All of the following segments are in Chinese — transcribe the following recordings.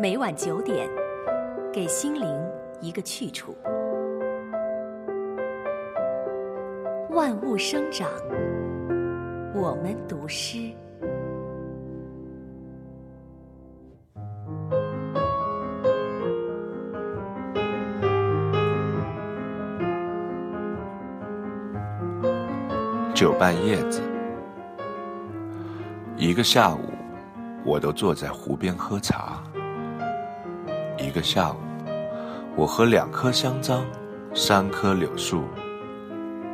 每晚九点，给心灵一个去处。万物生长，我们读诗。九瓣叶子，一个下午，我都坐在湖边喝茶。一个下午，我和两棵香樟，三棵柳树，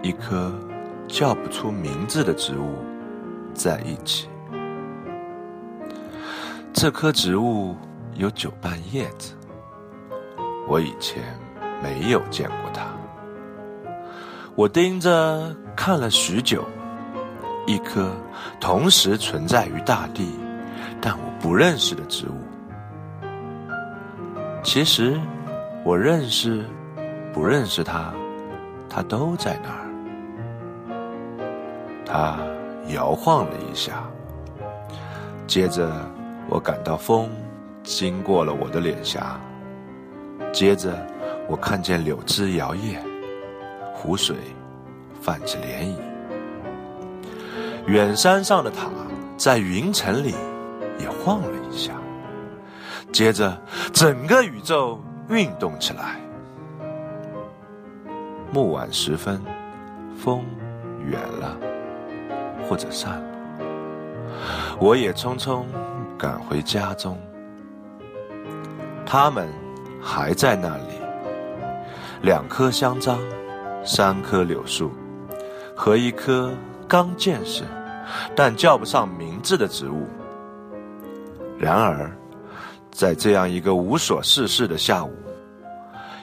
一棵叫不出名字的植物在一起。这棵植物有九瓣叶子，我以前没有见过它。我盯着看了许久，一棵同时存在于大地，但我不认识的植物。其实，我认识，不认识它，它都在那儿。它摇晃了一下，接着我感到风经过了我的脸颊，接着我看见柳枝摇曳。湖水泛起涟漪，远山上的塔在云层里也晃了一下。接着，整个宇宙运动起来。暮晚时分，风远了，或者散了。我也匆匆赶回家中，他们还在那里，两棵香樟。三棵柳树和一棵刚见识但叫不上名字的植物。然而，在这样一个无所事事的下午，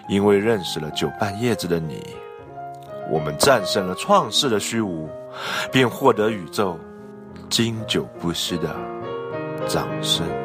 因为认识了九瓣叶子的你，我们战胜了创世的虚无，并获得宇宙经久不息的掌声。